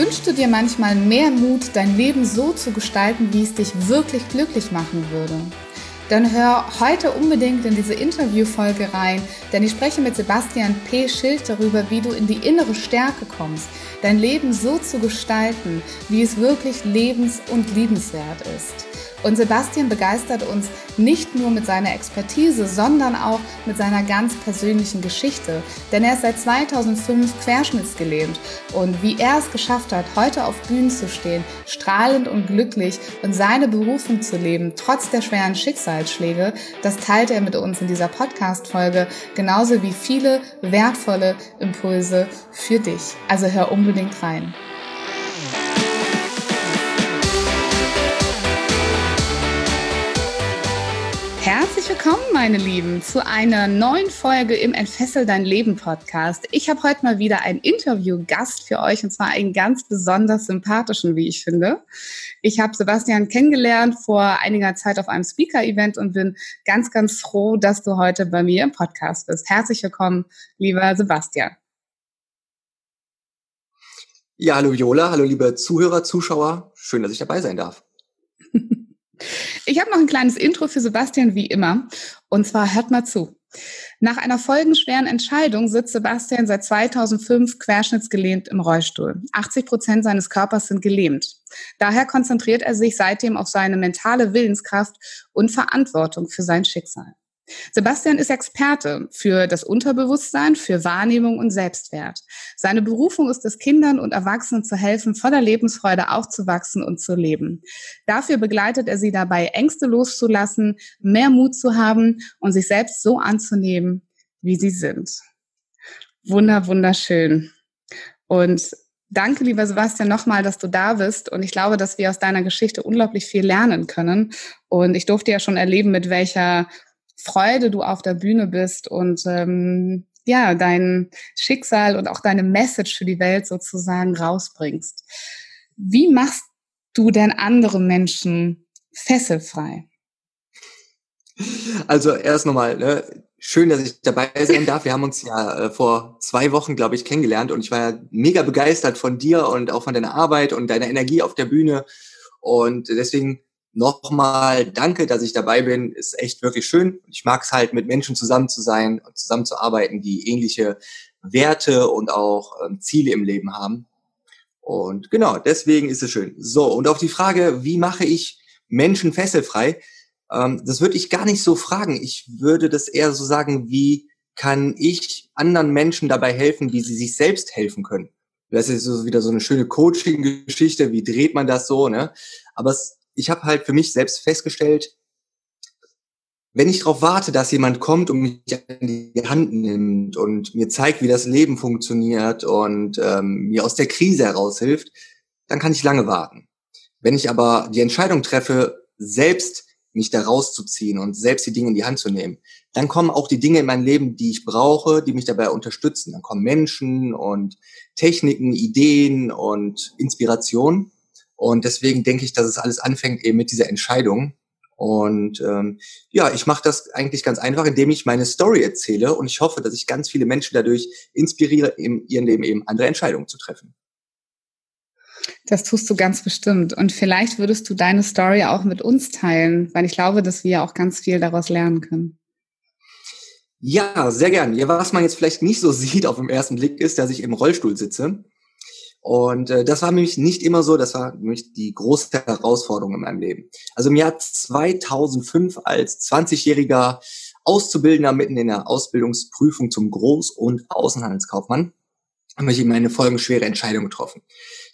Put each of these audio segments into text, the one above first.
Wünschst du dir manchmal mehr Mut, dein Leben so zu gestalten, wie es dich wirklich glücklich machen würde? Dann hör heute unbedingt in diese Interviewfolge rein, denn ich spreche mit Sebastian P. Schild darüber, wie du in die innere Stärke kommst, dein Leben so zu gestalten, wie es wirklich lebens- und liebenswert ist. Und Sebastian begeistert uns nicht nur mit seiner Expertise, sondern auch mit seiner ganz persönlichen Geschichte. Denn er ist seit 2005 querschnittsgelähmt. Und wie er es geschafft hat, heute auf Bühnen zu stehen, strahlend und glücklich und seine Berufung zu leben, trotz der schweren Schicksalsschläge, das teilt er mit uns in dieser Podcast-Folge, genauso wie viele wertvolle Impulse für dich. Also hör unbedingt rein. Willkommen, meine Lieben, zu einer neuen Folge im Entfessel dein Leben Podcast. Ich habe heute mal wieder einen Interviewgast für euch und zwar einen ganz besonders sympathischen, wie ich finde. Ich habe Sebastian kennengelernt vor einiger Zeit auf einem Speaker-Event und bin ganz, ganz froh, dass du heute bei mir im Podcast bist. Herzlich willkommen, lieber Sebastian. Ja, hallo Jola, hallo liebe Zuhörer, Zuschauer. Schön, dass ich dabei sein darf. Ich habe noch ein kleines Intro für Sebastian wie immer. Und zwar hört mal zu. Nach einer folgenschweren Entscheidung sitzt Sebastian seit 2005 querschnittsgelehnt im Rollstuhl. 80 Prozent seines Körpers sind gelähmt. Daher konzentriert er sich seitdem auf seine mentale Willenskraft und Verantwortung für sein Schicksal. Sebastian ist Experte für das Unterbewusstsein, für Wahrnehmung und Selbstwert. Seine Berufung ist es, Kindern und Erwachsenen zu helfen, voller Lebensfreude aufzuwachsen und zu leben. Dafür begleitet er sie dabei, Ängste loszulassen, mehr Mut zu haben und sich selbst so anzunehmen, wie sie sind. Wunder, wunderschön. Und Danke, lieber Sebastian, nochmal, dass du da bist. Und ich glaube, dass wir aus deiner Geschichte unglaublich viel lernen können. Und ich durfte ja schon erleben, mit welcher Freude du auf der Bühne bist und ähm, ja, dein Schicksal und auch deine Message für die Welt sozusagen rausbringst. Wie machst du denn andere Menschen fesselfrei? Also erst nochmal, ne, schön, dass ich dabei sein darf. Wir haben uns ja äh, vor zwei Wochen, glaube ich, kennengelernt und ich war ja mega begeistert von dir und auch von deiner Arbeit und deiner Energie auf der Bühne. Und deswegen nochmal danke, dass ich dabei bin. Ist echt wirklich schön. Ich mag es halt, mit Menschen zusammen zu sein und zusammenzuarbeiten, die ähnliche Werte und auch ähm, Ziele im Leben haben. Und genau, deswegen ist es schön. So, und auf die Frage, wie mache ich Menschen fesselfrei? Ähm, das würde ich gar nicht so fragen. Ich würde das eher so sagen, wie kann ich anderen Menschen dabei helfen, wie sie sich selbst helfen können? Das ist so wieder so eine schöne Coaching-Geschichte. Wie dreht man das so, ne? Aber es ich habe halt für mich selbst festgestellt, wenn ich darauf warte, dass jemand kommt und mich an die Hand nimmt und mir zeigt, wie das Leben funktioniert und ähm, mir aus der Krise heraushilft, dann kann ich lange warten. Wenn ich aber die Entscheidung treffe, selbst mich da rauszuziehen und selbst die Dinge in die Hand zu nehmen, dann kommen auch die Dinge in mein Leben, die ich brauche, die mich dabei unterstützen. Dann kommen Menschen und Techniken, Ideen und Inspiration. Und deswegen denke ich, dass es alles anfängt eben mit dieser Entscheidung. Und ähm, ja, ich mache das eigentlich ganz einfach, indem ich meine Story erzähle und ich hoffe, dass ich ganz viele Menschen dadurch inspiriere, in ihrem Leben eben andere Entscheidungen zu treffen. Das tust du ganz bestimmt. Und vielleicht würdest du deine Story auch mit uns teilen, weil ich glaube, dass wir auch ganz viel daraus lernen können. Ja, sehr gern. Ja, was man jetzt vielleicht nicht so sieht auf den ersten Blick ist, dass ich im Rollstuhl sitze. Und äh, das war nämlich nicht immer so, das war nämlich die große Herausforderung in meinem Leben. Also im Jahr 2005 als 20-jähriger Auszubildender mitten in der Ausbildungsprüfung zum Groß- und Außenhandelskaufmann habe ich eben eine folgenschwere Entscheidung getroffen.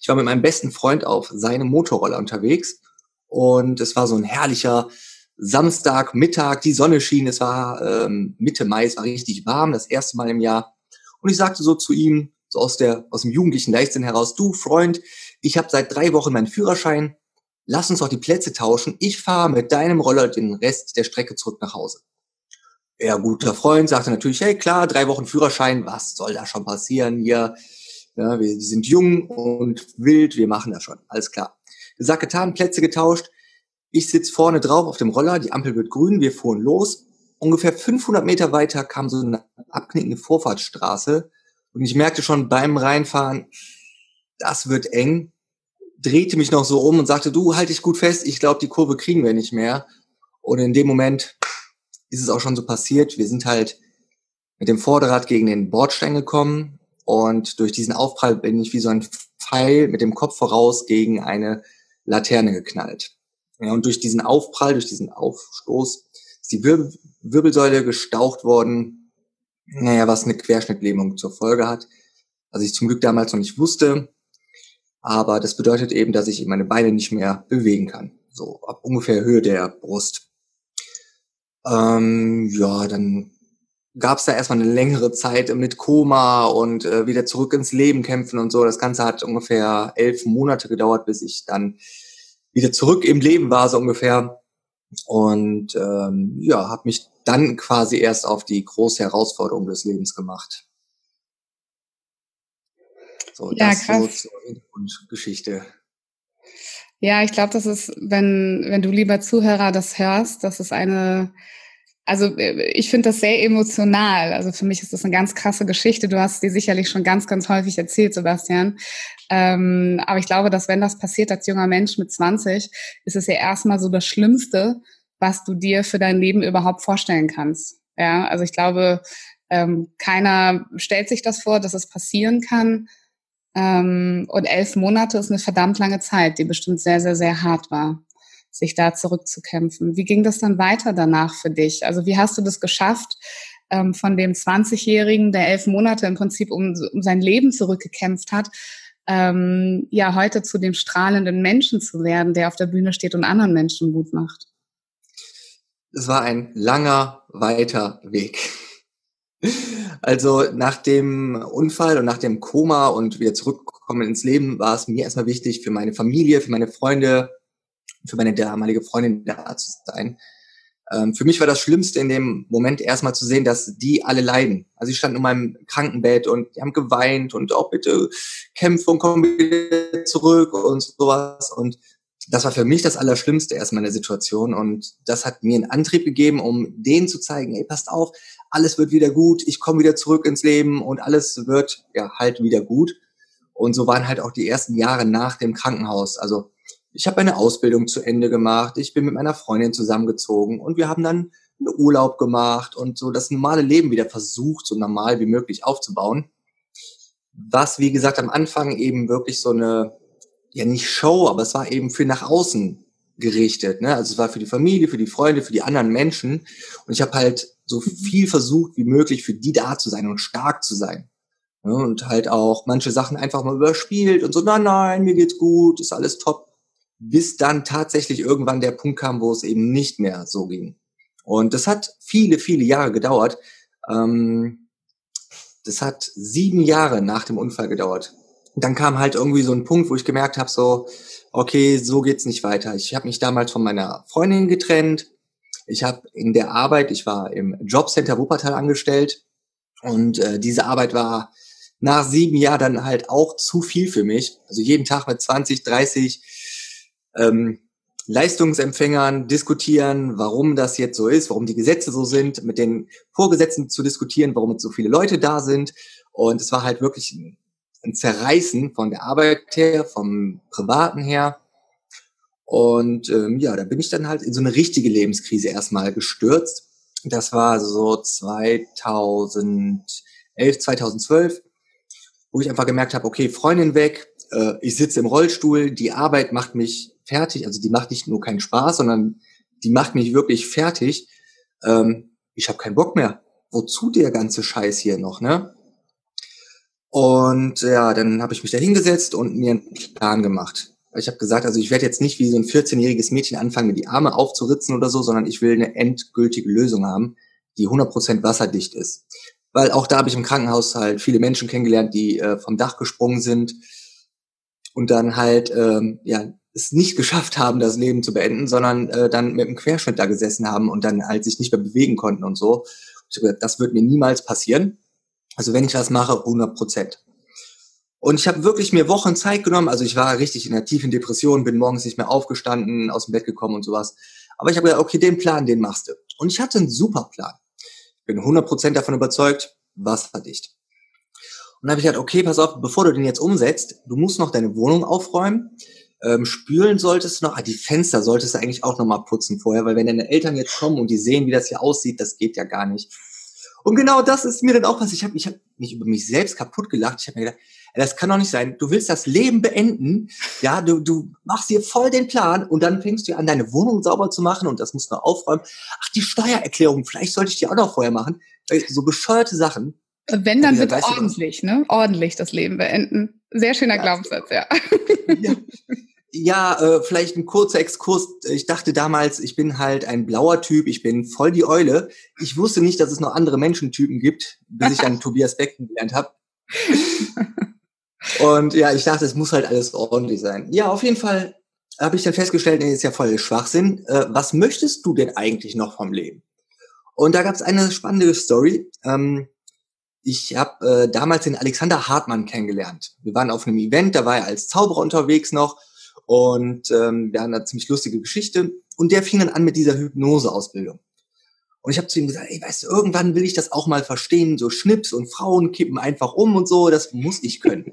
Ich war mit meinem besten Freund auf seinem Motorroller unterwegs und es war so ein herrlicher Samstagmittag, die Sonne schien, es war ähm, Mitte Mai, es war richtig warm, das erste Mal im Jahr. Und ich sagte so zu ihm, so aus der aus dem jugendlichen Leichtsinn heraus, du Freund, ich habe seit drei Wochen meinen Führerschein, lass uns doch die Plätze tauschen. Ich fahre mit deinem Roller den Rest der Strecke zurück nach Hause. Er, guter Freund, sagte natürlich, hey klar, drei Wochen Führerschein, was soll da schon passieren hier? Ja, wir sind jung und wild, wir machen das schon, alles klar. Gesagt, getan, Plätze getauscht. Ich sitz vorne drauf auf dem Roller, die Ampel wird grün, wir fuhren los. Ungefähr 500 Meter weiter kam so eine abknickende Vorfahrtsstraße und ich merkte schon beim Reinfahren, das wird eng. Drehte mich noch so um und sagte, du halt dich gut fest, ich glaube, die Kurve kriegen wir nicht mehr. Und in dem Moment ist es auch schon so passiert. Wir sind halt mit dem Vorderrad gegen den Bordstein gekommen und durch diesen Aufprall bin ich wie so ein Pfeil mit dem Kopf voraus gegen eine Laterne geknallt. Ja, und durch diesen Aufprall, durch diesen Aufstoß ist die Wirbel Wirbelsäule gestaucht worden, naja, was eine Querschnittlähmung zur Folge hat. Was ich zum Glück damals noch nicht wusste. Aber das bedeutet eben, dass ich meine Beine nicht mehr bewegen kann. So ab ungefähr Höhe der Brust. Ähm, ja, dann gab es da erstmal eine längere Zeit mit Koma und äh, wieder zurück ins Leben kämpfen und so. Das Ganze hat ungefähr elf Monate gedauert, bis ich dann wieder zurück im Leben war, so ungefähr. Und ähm, ja, habe mich dann quasi erst auf die große Herausforderung des Lebens gemacht. So, ja, das krass. so zur Hintergrundgeschichte. Ja, ich glaube, das ist, wenn, wenn du lieber Zuhörer das hörst, das ist eine, also äh, ich finde das sehr emotional. Also für mich ist das eine ganz krasse Geschichte. Du hast die sicherlich schon ganz, ganz häufig erzählt, Sebastian. Ähm, aber ich glaube, dass wenn das passiert als junger Mensch mit 20, ist es ja erstmal so das Schlimmste, was du dir für dein Leben überhaupt vorstellen kannst. Ja, also ich glaube, ähm, keiner stellt sich das vor, dass es passieren kann. Ähm, und elf Monate ist eine verdammt lange Zeit, die bestimmt sehr, sehr, sehr hart war, sich da zurückzukämpfen. Wie ging das dann weiter danach für dich? Also wie hast du das geschafft, ähm, von dem 20-Jährigen, der elf Monate im Prinzip um, um sein Leben zurückgekämpft hat, ähm, ja heute zu dem strahlenden Menschen zu werden, der auf der Bühne steht und anderen Menschen Mut macht? Es war ein langer, weiter Weg. Also nach dem Unfall und nach dem Koma und wieder zurückkommen ins Leben war es mir erstmal wichtig, für meine Familie, für meine Freunde, für meine damalige Freundin da zu sein. Ähm, für mich war das Schlimmste in dem Moment erstmal zu sehen, dass die alle leiden. Also ich stand in meinem Krankenbett und die haben geweint und auch oh, bitte kämpfe und komm wieder zurück und sowas. Und das war für mich das Allerschlimmste erstmal in der Situation. Und das hat mir einen Antrieb gegeben, um denen zu zeigen, ey, passt auf, alles wird wieder gut, ich komme wieder zurück ins Leben und alles wird ja halt wieder gut. Und so waren halt auch die ersten Jahre nach dem Krankenhaus. Also ich habe eine Ausbildung zu Ende gemacht, ich bin mit meiner Freundin zusammengezogen und wir haben dann einen Urlaub gemacht und so das normale Leben wieder versucht, so normal wie möglich aufzubauen. Was, wie gesagt, am Anfang eben wirklich so eine, ja nicht Show, aber es war eben für nach außen gerichtet. Ne? Also es war für die Familie, für die Freunde, für die anderen Menschen. Und ich habe halt so viel versucht wie möglich für die da zu sein und stark zu sein. Ne? Und halt auch manche Sachen einfach mal überspielt und so, nein, nein, mir geht's gut, ist alles top bis dann tatsächlich irgendwann der Punkt kam, wo es eben nicht mehr so ging. Und das hat viele, viele Jahre gedauert. Ähm, das hat sieben Jahre nach dem Unfall gedauert. Dann kam halt irgendwie so ein Punkt, wo ich gemerkt habe, so, okay, so geht's nicht weiter. Ich habe mich damals von meiner Freundin getrennt. Ich habe in der Arbeit, ich war im Jobcenter Wuppertal angestellt und äh, diese Arbeit war nach sieben Jahren dann halt auch zu viel für mich. Also jeden Tag mit 20, 30 ähm, Leistungsempfängern diskutieren, warum das jetzt so ist, warum die Gesetze so sind, mit den Vorgesetzten zu diskutieren, warum jetzt so viele Leute da sind. Und es war halt wirklich ein, ein Zerreißen von der Arbeit her, vom Privaten her. Und ähm, ja, da bin ich dann halt in so eine richtige Lebenskrise erstmal gestürzt. Das war so 2011, 2012, wo ich einfach gemerkt habe, okay, Freundin weg, äh, ich sitze im Rollstuhl, die Arbeit macht mich fertig. Also die macht nicht nur keinen Spaß, sondern die macht mich wirklich fertig. Ähm, ich habe keinen Bock mehr. Wozu der ganze Scheiß hier noch, ne? Und ja, dann habe ich mich da hingesetzt und mir einen Plan gemacht. Ich habe gesagt, also ich werde jetzt nicht wie so ein 14-jähriges Mädchen anfangen, mir die Arme aufzuritzen oder so, sondern ich will eine endgültige Lösung haben, die 100% wasserdicht ist. Weil auch da habe ich im Krankenhaus halt viele Menschen kennengelernt, die äh, vom Dach gesprungen sind und dann halt ähm, ja es nicht geschafft haben, das Leben zu beenden, sondern äh, dann mit einem Querschnitt da gesessen haben und dann halt sich nicht mehr bewegen konnten und so. Ich habe gesagt, das wird mir niemals passieren. Also wenn ich was mache, 100 Prozent. Und ich habe wirklich mir Wochen Zeit genommen. Also ich war richtig in einer tiefen Depression, bin morgens nicht mehr aufgestanden, aus dem Bett gekommen und sowas. Aber ich habe gesagt, okay, den Plan, den machst du. Und ich hatte einen super Plan. Ich bin 100 Prozent davon überzeugt, wasserdicht. Und dann habe ich gesagt, okay, pass auf, bevor du den jetzt umsetzt, du musst noch deine Wohnung aufräumen. Ähm, spülen solltest du noch, ah, die Fenster solltest du eigentlich auch noch mal putzen vorher, weil wenn deine Eltern jetzt kommen und die sehen, wie das hier aussieht, das geht ja gar nicht. Und genau das ist mir dann auch was. Ich habe ich hab mich über mich selbst kaputt gelacht. Ich habe mir gedacht, das kann doch nicht sein. Du willst das Leben beenden. Ja, du, du machst dir voll den Plan und dann fängst du an, deine Wohnung sauber zu machen und das musst du noch aufräumen. Ach, die Steuererklärung, vielleicht sollte ich die auch noch vorher machen. So bescheuerte Sachen. Wenn, dann bitte ordentlich, ne? Ordentlich das Leben beenden. Sehr schöner ja, Glaubenssatz, ja. ja. Ja, äh, vielleicht ein kurzer Exkurs. Ich dachte damals, ich bin halt ein blauer Typ, ich bin voll die Eule. Ich wusste nicht, dass es noch andere Menschentypen gibt, bis ich dann Tobias Beck gelernt habe. Und ja, ich dachte, es muss halt alles ordentlich sein. Ja, auf jeden Fall habe ich dann festgestellt, nee, ist ja voll Schwachsinn. Äh, was möchtest du denn eigentlich noch vom Leben? Und da gab es eine spannende Story. Ähm, ich habe äh, damals den Alexander Hartmann kennengelernt. Wir waren auf einem Event, da war er als Zauberer unterwegs noch und ähm, wir hatten eine ziemlich lustige Geschichte. Und der fing dann an mit dieser Hypnose-Ausbildung. Und ich habe zu ihm gesagt, ey, weißt du, irgendwann will ich das auch mal verstehen. So Schnips und Frauen kippen einfach um und so, das muss ich können.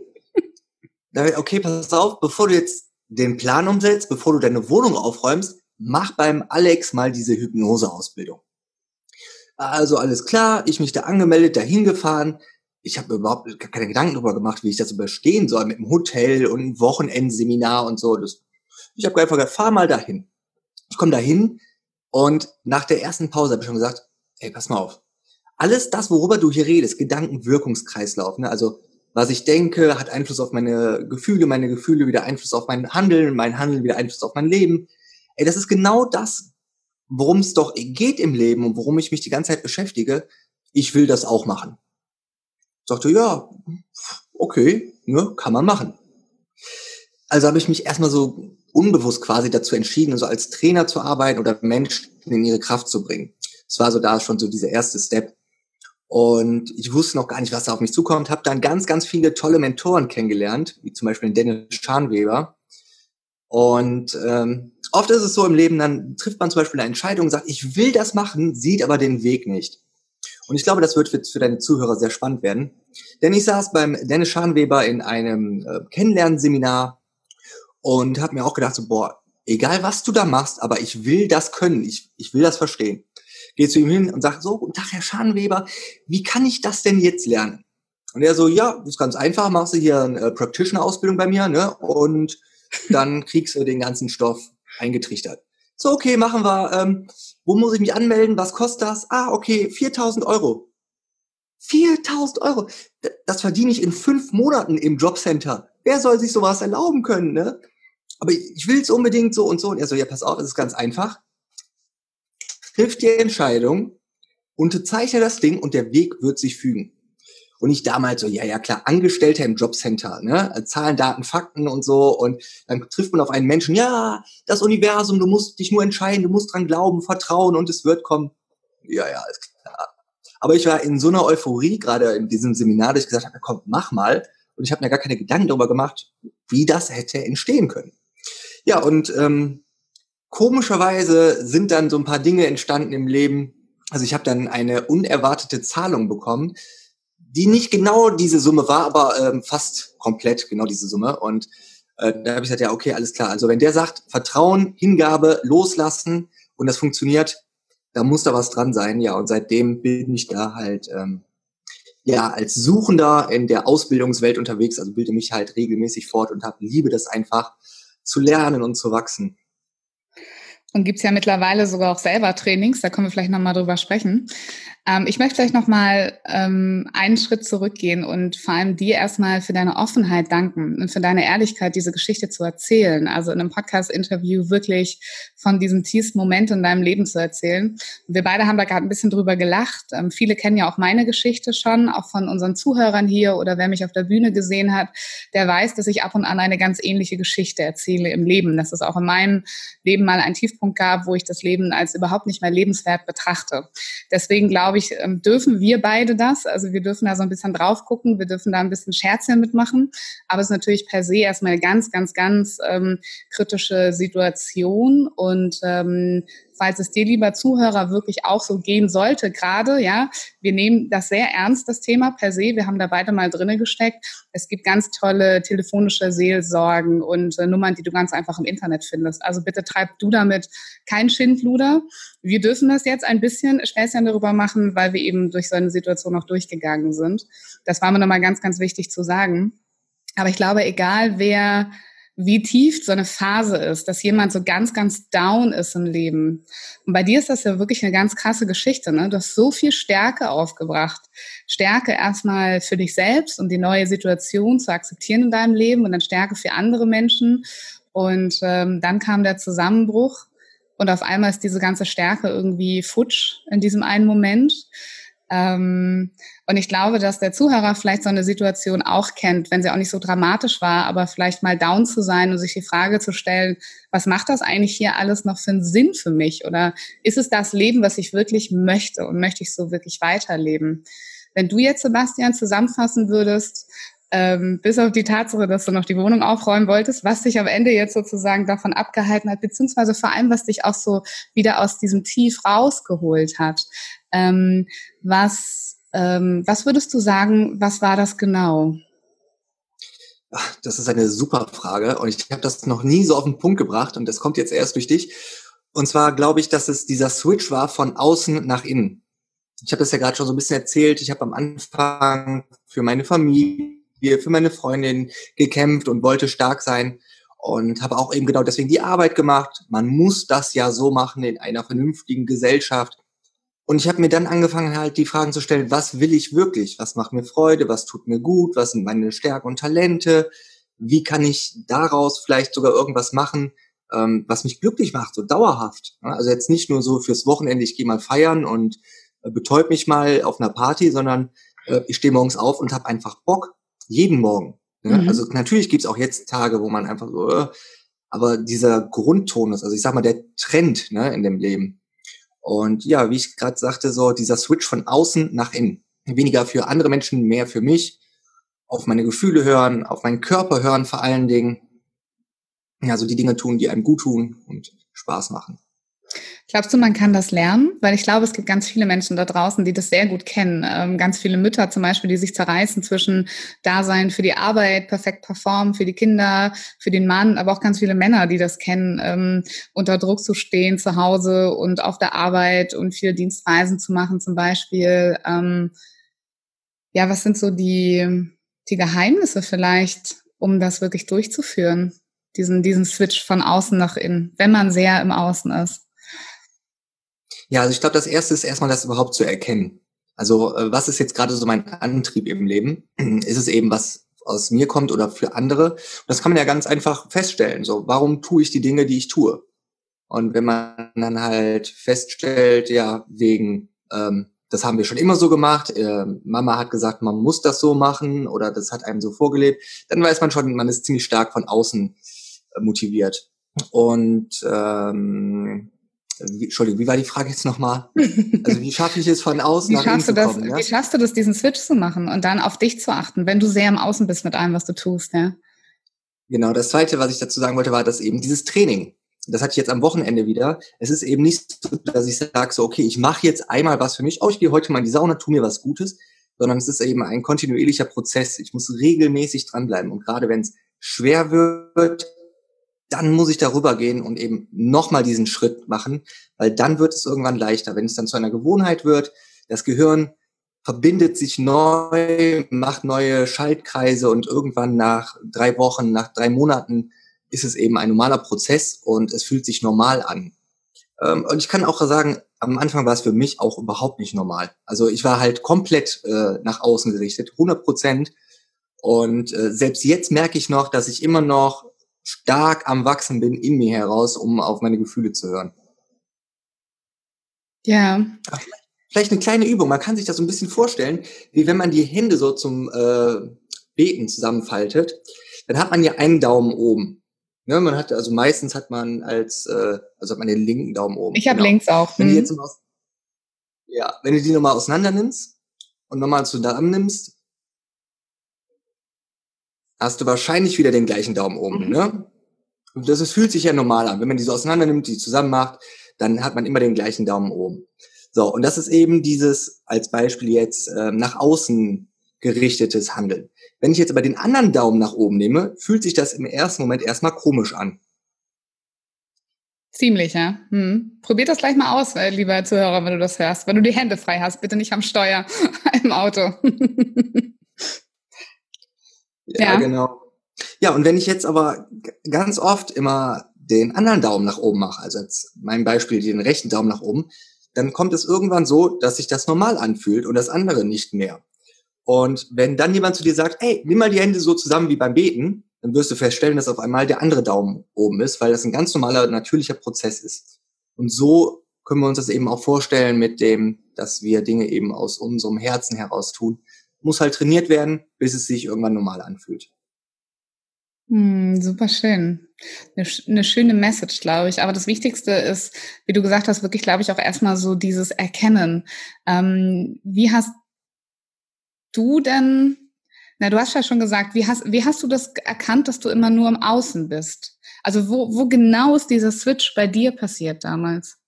da, okay, pass auf, bevor du jetzt den Plan umsetzt, bevor du deine Wohnung aufräumst, mach beim Alex mal diese Hypnose-Ausbildung. Also alles klar, ich mich da angemeldet, dahin gefahren, ich habe überhaupt keine Gedanken darüber gemacht, wie ich das überstehen soll mit dem Hotel und einem Wochenendseminar und so. Das, ich habe einfach gesagt, fahr mal dahin. Ich komme dahin und nach der ersten Pause habe ich schon gesagt, ey, pass mal auf. Alles das, worüber du hier redest, Gedankenwirkungskreislauf, ne? also was ich denke, hat Einfluss auf meine Gefühle, meine Gefühle wieder Einfluss auf mein Handeln, mein Handeln wieder Einfluss auf mein Leben. Ey, das ist genau das, worum es doch geht im Leben und worum ich mich die ganze Zeit beschäftige. Ich will das auch machen. Sagte, ja, okay, ne, kann man machen. Also habe ich mich erstmal so unbewusst quasi dazu entschieden, so als Trainer zu arbeiten oder Menschen in ihre Kraft zu bringen. Das war so da schon so dieser erste Step. Und ich wusste noch gar nicht, was da auf mich zukommt. Habe dann ganz, ganz viele tolle Mentoren kennengelernt, wie zum Beispiel Dennis Scharnweber. Und ähm, oft ist es so im Leben, dann trifft man zum Beispiel eine Entscheidung, sagt, ich will das machen, sieht aber den Weg nicht. Und ich glaube, das wird für, für deine Zuhörer sehr spannend werden. Denn ich saß beim Dennis Scharnweber in einem äh, Kennenlernseminar und habe mir auch gedacht, so, boah, egal was du da machst, aber ich will das können, ich, ich will das verstehen. Geh zu ihm hin und sag, so, guten Tag, Herr Scharnweber, wie kann ich das denn jetzt lernen? Und er so, ja, ist ganz einfach, machst du hier eine Practitioner-Ausbildung bei mir, ne? Und dann kriegst du den ganzen Stoff eingetrichtert. So, okay, machen wir. Ähm, wo muss ich mich anmelden? Was kostet das? Ah, okay, 4000 Euro. 4000 Euro. Das verdiene ich in fünf Monaten im Jobcenter. Wer soll sich sowas erlauben können, ne? Aber ich will es unbedingt so und so. Und er so, ja, pass auf, es ist ganz einfach. Triff die Entscheidung, unterzeichne das Ding und der Weg wird sich fügen. Und ich damals so, ja, ja, klar, Angestellter im Jobcenter, ne? Zahlen, Daten, Fakten und so. Und dann trifft man auf einen Menschen, ja, das Universum, du musst dich nur entscheiden, du musst dran glauben, vertrauen und es wird kommen. Ja, ja, ist klar. Aber ich war in so einer Euphorie, gerade in diesem Seminar, dass ich gesagt habe, komm, mach mal. Und ich habe mir gar keine Gedanken darüber gemacht, wie das hätte entstehen können. Ja, und ähm, komischerweise sind dann so ein paar Dinge entstanden im Leben. Also ich habe dann eine unerwartete Zahlung bekommen, die nicht genau diese Summe war, aber ähm, fast komplett genau diese Summe. Und äh, da habe ich gesagt, ja, okay, alles klar. Also wenn der sagt, Vertrauen, Hingabe, loslassen und das funktioniert, da muss da was dran sein. Ja, und seitdem bin ich da halt ähm, ja als Suchender in der Ausbildungswelt unterwegs, also bilde mich halt regelmäßig fort und habe liebe das einfach zu lernen und zu wachsen. Und gibt's ja mittlerweile sogar auch selber Trainings, da können wir vielleicht nochmal drüber sprechen. Ähm, ich möchte vielleicht nochmal ähm, einen Schritt zurückgehen und vor allem dir erstmal für deine Offenheit danken und für deine Ehrlichkeit, diese Geschichte zu erzählen. Also in einem Podcast-Interview wirklich von diesem tiefsten Moment in deinem Leben zu erzählen. Wir beide haben da gerade ein bisschen drüber gelacht. Ähm, viele kennen ja auch meine Geschichte schon, auch von unseren Zuhörern hier oder wer mich auf der Bühne gesehen hat, der weiß, dass ich ab und an eine ganz ähnliche Geschichte erzähle im Leben. Dass es auch in meinem Leben mal einen Tiefpunkt gab, wo ich das Leben als überhaupt nicht mehr lebenswert betrachte. Deswegen glaube glaube ich, ähm, dürfen wir beide das. Also wir dürfen da so ein bisschen drauf gucken, wir dürfen da ein bisschen Scherzchen mitmachen. Aber es ist natürlich per se erstmal eine ganz, ganz, ganz ähm, kritische Situation. Und ähm, falls es dir, lieber Zuhörer, wirklich auch so gehen sollte, gerade, ja, wir nehmen das sehr ernst, das Thema per se. Wir haben da beide mal drinne gesteckt. Es gibt ganz tolle telefonische Seelsorgen und äh, Nummern, die du ganz einfach im Internet findest. Also bitte treib du damit kein Schindluder. Wir dürfen das jetzt ein bisschen Späßchen darüber machen, weil wir eben durch so eine Situation auch durchgegangen sind. Das war mir nochmal ganz, ganz wichtig zu sagen. Aber ich glaube, egal wer wie tief so eine Phase ist, dass jemand so ganz, ganz down ist im Leben. Und bei dir ist das ja wirklich eine ganz krasse Geschichte. Ne? Du hast so viel Stärke aufgebracht. Stärke erstmal für dich selbst, um die neue Situation zu akzeptieren in deinem Leben und dann Stärke für andere Menschen. Und ähm, dann kam der Zusammenbruch und auf einmal ist diese ganze Stärke irgendwie futsch in diesem einen Moment. Ähm, und ich glaube, dass der Zuhörer vielleicht so eine Situation auch kennt, wenn sie auch nicht so dramatisch war, aber vielleicht mal down zu sein und sich die Frage zu stellen, was macht das eigentlich hier alles noch für einen Sinn für mich? Oder ist es das Leben, was ich wirklich möchte und möchte ich so wirklich weiterleben? Wenn du jetzt, Sebastian, zusammenfassen würdest, ähm, bis auf die Tatsache, dass du noch die Wohnung aufräumen wolltest, was dich am Ende jetzt sozusagen davon abgehalten hat, beziehungsweise vor allem, was dich auch so wieder aus diesem Tief rausgeholt hat. Ähm, was, ähm, was würdest du sagen, was war das genau? Das ist eine super Frage und ich habe das noch nie so auf den Punkt gebracht und das kommt jetzt erst durch dich. Und zwar glaube ich, dass es dieser Switch war von außen nach innen. Ich habe das ja gerade schon so ein bisschen erzählt. Ich habe am Anfang für meine Familie, für meine Freundin gekämpft und wollte stark sein und habe auch eben genau deswegen die Arbeit gemacht. Man muss das ja so machen in einer vernünftigen Gesellschaft. Und ich habe mir dann angefangen, halt die Fragen zu stellen, was will ich wirklich? Was macht mir Freude? Was tut mir gut? Was sind meine Stärken und Talente? Wie kann ich daraus vielleicht sogar irgendwas machen, ähm, was mich glücklich macht, so dauerhaft? Also jetzt nicht nur so fürs Wochenende, ich gehe mal feiern und äh, betäub mich mal auf einer Party, sondern äh, ich stehe morgens auf und habe einfach Bock, jeden Morgen. Ne? Mhm. Also natürlich gibt's auch jetzt Tage, wo man einfach so, äh, aber dieser Grundtonus, also ich sag mal, der Trend ne, in dem Leben, und ja, wie ich gerade sagte, so dieser Switch von außen nach innen. Weniger für andere Menschen, mehr für mich. Auf meine Gefühle hören, auf meinen Körper hören vor allen Dingen. Ja, so die Dinge tun, die einem gut tun und Spaß machen. Glaubst du, man kann das lernen? Weil ich glaube, es gibt ganz viele Menschen da draußen, die das sehr gut kennen. Ähm, ganz viele Mütter zum Beispiel, die sich zerreißen zwischen Dasein für die Arbeit, perfekt performen, für die Kinder, für den Mann, aber auch ganz viele Männer, die das kennen, ähm, unter Druck zu stehen zu Hause und auf der Arbeit und viele Dienstreisen zu machen zum Beispiel. Ähm, ja, was sind so die, die Geheimnisse vielleicht, um das wirklich durchzuführen? Diesen, diesen Switch von außen nach innen, wenn man sehr im Außen ist. Ja, also ich glaube, das Erste ist erstmal das überhaupt zu erkennen. Also äh, was ist jetzt gerade so mein Antrieb im Leben? Ist es eben was aus mir kommt oder für andere? Das kann man ja ganz einfach feststellen. So, warum tue ich die Dinge, die ich tue? Und wenn man dann halt feststellt, ja, wegen, ähm, das haben wir schon immer so gemacht, äh, Mama hat gesagt, man muss das so machen oder das hat einem so vorgelebt, dann weiß man schon, man ist ziemlich stark von außen äh, motiviert. Und ähm, wie, Entschuldigung, wie war die Frage jetzt nochmal? Also wie schaffe ich es von außen nach innen zu kommen? Ja? Wie schaffst du das, diesen Switch zu machen und dann auf dich zu achten, wenn du sehr im Außen bist mit allem, was du tust, ja? Genau, das Zweite, was ich dazu sagen wollte, war, dass eben dieses Training, das hatte ich jetzt am Wochenende wieder, es ist eben nicht so, dass ich sage so, okay, ich mache jetzt einmal was für mich, oh, ich gehe heute mal in die Sauna, tu mir was Gutes, sondern es ist eben ein kontinuierlicher Prozess. Ich muss regelmäßig dranbleiben und gerade wenn es schwer wird, dann muss ich darüber gehen und eben nochmal diesen Schritt machen, weil dann wird es irgendwann leichter. Wenn es dann zu einer Gewohnheit wird, das Gehirn verbindet sich neu, macht neue Schaltkreise und irgendwann nach drei Wochen, nach drei Monaten ist es eben ein normaler Prozess und es fühlt sich normal an. Ähm, und ich kann auch sagen, am Anfang war es für mich auch überhaupt nicht normal. Also ich war halt komplett äh, nach außen gerichtet, 100 Prozent. Und äh, selbst jetzt merke ich noch, dass ich immer noch stark am Wachsen bin in mir heraus, um auf meine Gefühle zu hören. Ja. Vielleicht eine kleine Übung. Man kann sich das so ein bisschen vorstellen, wie wenn man die Hände so zum äh, Beten zusammenfaltet. Dann hat man ja einen Daumen oben. Ne, man hat, also meistens hat man als, äh, also hat man den linken Daumen oben. Ich habe genau. links auch. Wenn hm. du jetzt aus, ja, wenn du die nochmal auseinander nimmst und nochmal zusammen nimmst, hast du wahrscheinlich wieder den gleichen Daumen oben, mhm. ne? Und das ist, fühlt sich ja normal an. Wenn man die so auseinander nimmt, die zusammen macht, dann hat man immer den gleichen Daumen oben. So, und das ist eben dieses, als Beispiel jetzt, äh, nach außen gerichtetes Handeln. Wenn ich jetzt aber den anderen Daumen nach oben nehme, fühlt sich das im ersten Moment erstmal komisch an. Ziemlich, ja. Hm. Probiert das gleich mal aus, lieber Zuhörer, wenn du das hörst. Wenn du die Hände frei hast, bitte nicht am Steuer im Auto. ja, ja, genau. Ja, und wenn ich jetzt aber ganz oft immer den anderen Daumen nach oben mache, also jetzt mein Beispiel den rechten Daumen nach oben, dann kommt es irgendwann so, dass sich das normal anfühlt und das andere nicht mehr. Und wenn dann jemand zu dir sagt, hey, nimm mal die Hände so zusammen wie beim Beten, dann wirst du feststellen, dass auf einmal der andere Daumen oben ist, weil das ein ganz normaler, natürlicher Prozess ist. Und so können wir uns das eben auch vorstellen mit dem, dass wir Dinge eben aus unserem Herzen heraus tun. Muss halt trainiert werden, bis es sich irgendwann normal anfühlt. Hm, super schön. Eine, eine schöne Message, glaube ich. Aber das Wichtigste ist, wie du gesagt hast, wirklich, glaube ich, auch erstmal so dieses Erkennen. Ähm, wie hast du denn, na, du hast ja schon gesagt, wie hast, wie hast du das erkannt, dass du immer nur im Außen bist? Also wo, wo genau ist dieser Switch bei dir passiert damals?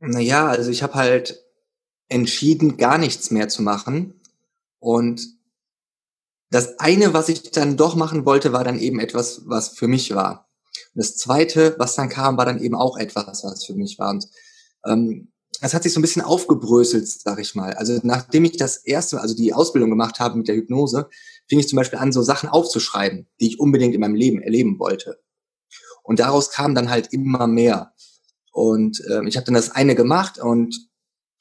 Naja, also ich habe halt entschieden, gar nichts mehr zu machen. Und das eine, was ich dann doch machen wollte, war dann eben etwas, was für mich war. Und das zweite, was dann kam, war dann eben auch etwas, was für mich war. Und ähm, das hat sich so ein bisschen aufgebröselt, sag ich mal. Also nachdem ich das erste, also die Ausbildung gemacht habe mit der Hypnose, fing ich zum Beispiel an, so Sachen aufzuschreiben, die ich unbedingt in meinem Leben erleben wollte. Und daraus kam dann halt immer mehr. Und äh, ich habe dann das eine gemacht und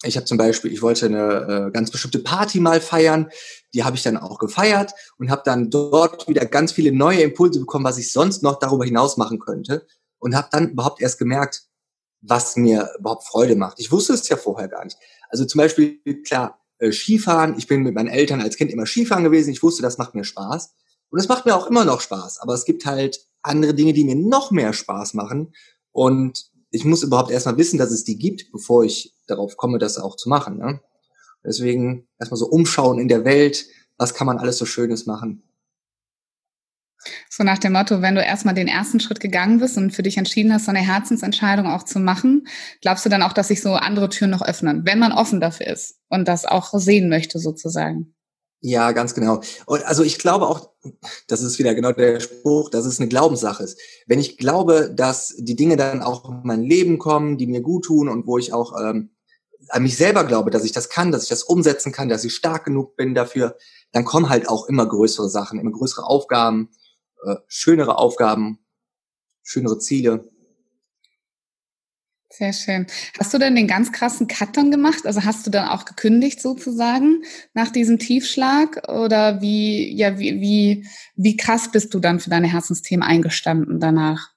ich habe zum Beispiel, ich wollte eine äh, ganz bestimmte Party mal feiern, die habe ich dann auch gefeiert und habe dann dort wieder ganz viele neue Impulse bekommen, was ich sonst noch darüber hinaus machen könnte und habe dann überhaupt erst gemerkt, was mir überhaupt Freude macht. Ich wusste es ja vorher gar nicht. Also zum Beispiel, klar, äh, Skifahren. Ich bin mit meinen Eltern als Kind immer Skifahren gewesen. Ich wusste, das macht mir Spaß. Und es macht mir auch immer noch Spaß. Aber es gibt halt andere Dinge, die mir noch mehr Spaß machen. Und ich muss überhaupt erstmal wissen, dass es die gibt, bevor ich darauf komme, das auch zu machen. Ne? Deswegen erstmal so umschauen in der Welt. Was kann man alles so Schönes machen? So nach dem Motto, wenn du erstmal den ersten Schritt gegangen bist und für dich entschieden hast, so eine Herzensentscheidung auch zu machen, glaubst du dann auch, dass sich so andere Türen noch öffnen, wenn man offen dafür ist und das auch sehen möchte sozusagen? Ja, ganz genau. Und also ich glaube auch, das ist wieder genau der Spruch, dass es eine Glaubenssache ist. Wenn ich glaube, dass die Dinge dann auch in mein Leben kommen, die mir gut tun und wo ich auch ähm, an mich selber glaube, dass ich das kann, dass ich das umsetzen kann, dass ich stark genug bin dafür, dann kommen halt auch immer größere Sachen, immer größere Aufgaben äh, schönere Aufgaben, schönere Ziele. Sehr schön. Hast du denn den ganz krassen Cut dann gemacht? Also hast du dann auch gekündigt sozusagen nach diesem Tiefschlag? Oder wie, ja, wie, wie, wie krass bist du dann für deine Herzensthemen eingestanden danach?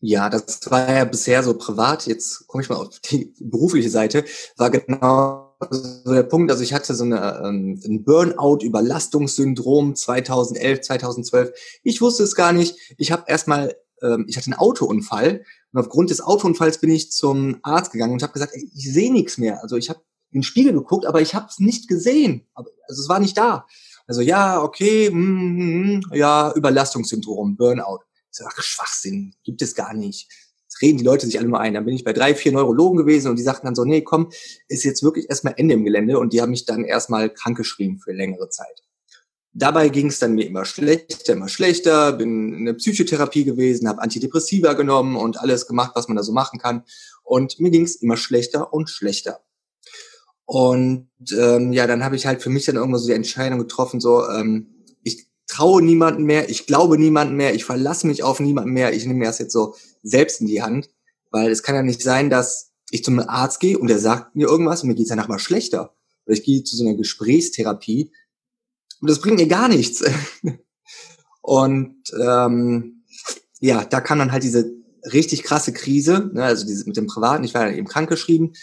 Ja, das war ja bisher so privat. Jetzt komme ich mal auf die berufliche Seite. War genau so der Punkt, also ich hatte so eine, ähm, ein Burnout-Überlastungssyndrom 2011, 2012. Ich wusste es gar nicht. Ich habe erstmal, ähm, ich hatte einen Autounfall und aufgrund des Autounfalls bin ich zum Arzt gegangen und habe gesagt, ey, ich sehe nichts mehr. Also ich habe in den Spiegel geguckt, aber ich habe es nicht gesehen. Also es war nicht da. Also ja, okay, mm, mm, ja, Überlastungssyndrom, Burnout. Ich sag, ach, Schwachsinn, gibt es gar nicht reden die Leute sich alle nur ein. Dann bin ich bei drei, vier Neurologen gewesen und die sagten dann so, nee, komm, ist jetzt wirklich erstmal Ende im Gelände und die haben mich dann erstmal krankgeschrieben für längere Zeit. Dabei ging es dann mir immer schlechter, immer schlechter, bin in der Psychotherapie gewesen, habe Antidepressiva genommen und alles gemacht, was man da so machen kann. Und mir ging es immer schlechter und schlechter. Und ähm, ja, dann habe ich halt für mich dann irgendwo so die Entscheidung getroffen, so ähm, ich traue niemanden mehr, ich glaube niemanden mehr, ich verlasse mich auf niemanden mehr, ich nehme das jetzt so selbst in die Hand, weil es kann ja nicht sein, dass ich zum Arzt gehe und der sagt mir irgendwas und mir geht's danach mal schlechter. Oder ich gehe zu so einer Gesprächstherapie und das bringt mir gar nichts. und ähm, ja, da kam dann halt diese richtig krasse Krise, ne, also diese mit dem Privaten, ich war dann eben krankgeschrieben.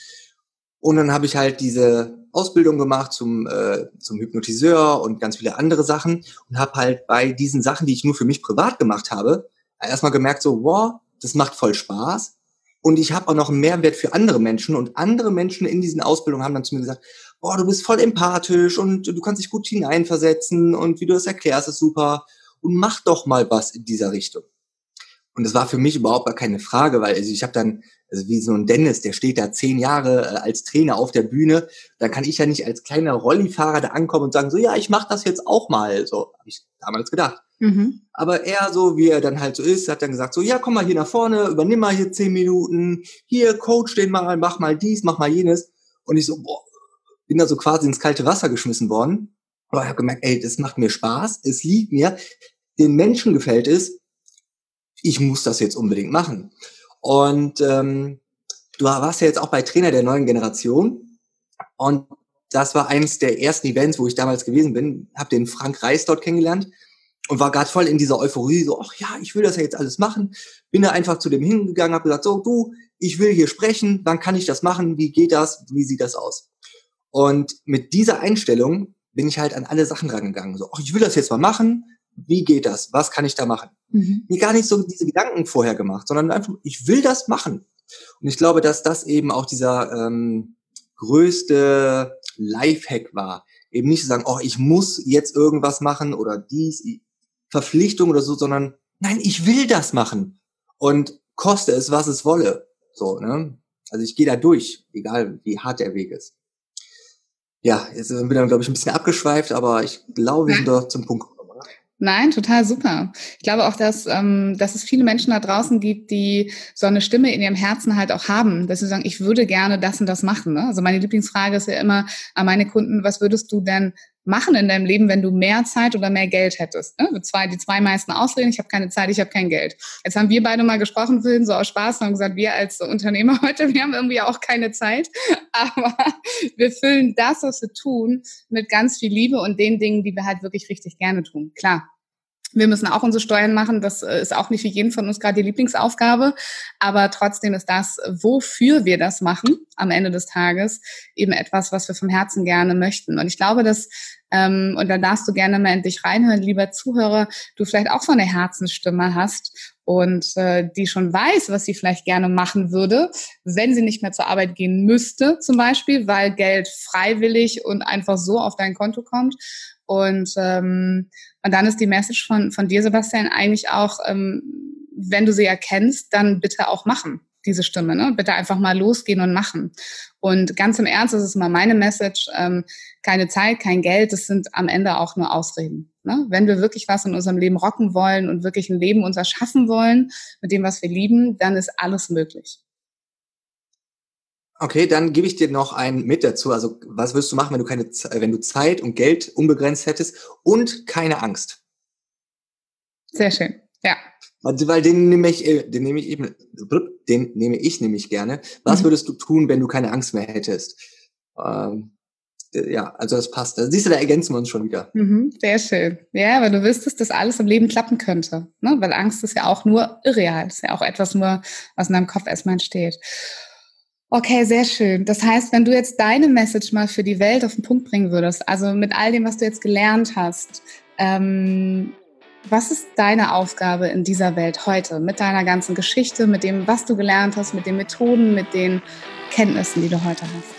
Und dann habe ich halt diese Ausbildung gemacht zum, äh, zum Hypnotiseur und ganz viele andere Sachen. Und habe halt bei diesen Sachen, die ich nur für mich privat gemacht habe, erstmal gemerkt so, wow, das macht voll Spaß. Und ich habe auch noch einen Mehrwert für andere Menschen. Und andere Menschen in diesen Ausbildungen haben dann zu mir gesagt, boah, du bist voll empathisch und du kannst dich gut hineinversetzen und wie du das erklärst, ist super und mach doch mal was in dieser Richtung. Und das war für mich überhaupt gar keine Frage, weil also ich habe dann, also wie so ein Dennis, der steht da zehn Jahre äh, als Trainer auf der Bühne, da kann ich ja nicht als kleiner Rollifahrer da ankommen und sagen, so ja, ich mache das jetzt auch mal. So habe ich damals gedacht. Mhm. Aber er so, wie er dann halt so ist, hat dann gesagt, so ja, komm mal hier nach vorne, übernimm mal hier zehn Minuten, hier, coach den mal, mach mal dies, mach mal jenes. Und ich so, boah, bin da so quasi ins kalte Wasser geschmissen worden. Aber ich habe gemerkt, ey, das macht mir Spaß, es liegt mir, den Menschen gefällt es, ich muss das jetzt unbedingt machen. Und ähm, du warst ja jetzt auch bei Trainer der neuen Generation und das war eines der ersten Events, wo ich damals gewesen bin, habe den Frank Reis dort kennengelernt und war gerade voll in dieser Euphorie, so, ach ja, ich will das ja jetzt alles machen. Bin da einfach zu dem hingegangen, habe gesagt, so, du, ich will hier sprechen, wann kann ich das machen, wie geht das, wie sieht das aus? Und mit dieser Einstellung bin ich halt an alle Sachen rangegangen, so, ach, ich will das jetzt mal machen, wie geht das? Was kann ich da machen? Mhm. Mir gar nicht so diese Gedanken vorher gemacht, sondern einfach, ich will das machen. Und ich glaube, dass das eben auch dieser ähm, größte Lifehack war. Eben nicht zu sagen, oh, ich muss jetzt irgendwas machen oder dies, Verpflichtung oder so, sondern nein, ich will das machen. Und koste es, was es wolle. So, ne? Also ich gehe da durch, egal wie hart der Weg ist. Ja, jetzt sind wir dann, glaube ich, ein bisschen abgeschweift, aber ich glaube, wir sind doch zum Punkt Nein, total super. Ich glaube auch, dass, ähm, dass es viele Menschen da draußen gibt, die so eine Stimme in ihrem Herzen halt auch haben, dass sie sagen, ich würde gerne das und das machen. Ne? Also meine Lieblingsfrage ist ja immer an meine Kunden, was würdest du denn machen in deinem Leben, wenn du mehr Zeit oder mehr Geld hättest? Ne? Zwei, die zwei meisten Ausreden, ich habe keine Zeit, ich habe kein Geld. Jetzt haben wir beide mal gesprochen, vorhin so aus Spaß und haben gesagt, wir als Unternehmer heute, wir haben irgendwie auch keine Zeit, aber wir füllen das, was wir tun, mit ganz viel Liebe und den Dingen, die wir halt wirklich richtig gerne tun. Klar, wir müssen auch unsere Steuern machen. Das äh, ist auch nicht für jeden von uns gerade die Lieblingsaufgabe. Aber trotzdem ist das, wofür wir das machen, am Ende des Tages, eben etwas, was wir vom Herzen gerne möchten. Und ich glaube, dass, ähm, und da darfst du gerne mal in dich reinhören, lieber Zuhörer, du vielleicht auch so eine Herzensstimme hast und äh, die schon weiß, was sie vielleicht gerne machen würde, wenn sie nicht mehr zur Arbeit gehen müsste, zum Beispiel, weil Geld freiwillig und einfach so auf dein Konto kommt. Und, ähm, und dann ist die Message von, von dir, Sebastian, eigentlich auch, ähm, wenn du sie erkennst, dann bitte auch machen, diese Stimme. Ne? Bitte einfach mal losgehen und machen. Und ganz im Ernst, das ist mal meine Message, ähm, keine Zeit, kein Geld, das sind am Ende auch nur Ausreden. Ne? Wenn wir wirklich was in unserem Leben rocken wollen und wirklich ein Leben uns erschaffen wollen mit dem, was wir lieben, dann ist alles möglich. Okay, dann gebe ich dir noch einen mit dazu. Also, was würdest du machen, wenn du keine, wenn du Zeit und Geld unbegrenzt hättest und keine Angst? Sehr schön. Ja. Weil den nehme ich, äh, den nehme ich eben, den nehme ich nämlich gerne. Was mhm. würdest du tun, wenn du keine Angst mehr hättest? Ähm, ja, also das passt. Da siehst du, da ergänzen wir uns schon wieder. Mhm, sehr schön. Ja, weil du wüsstest, dass alles im Leben klappen könnte. Ne? Weil Angst ist ja auch nur irreal. Ist ja auch etwas nur, was in deinem Kopf erstmal entsteht. Okay, sehr schön. Das heißt, wenn du jetzt deine Message mal für die Welt auf den Punkt bringen würdest, also mit all dem, was du jetzt gelernt hast, ähm, was ist deine Aufgabe in dieser Welt heute mit deiner ganzen Geschichte, mit dem, was du gelernt hast, mit den Methoden, mit den Kenntnissen, die du heute hast?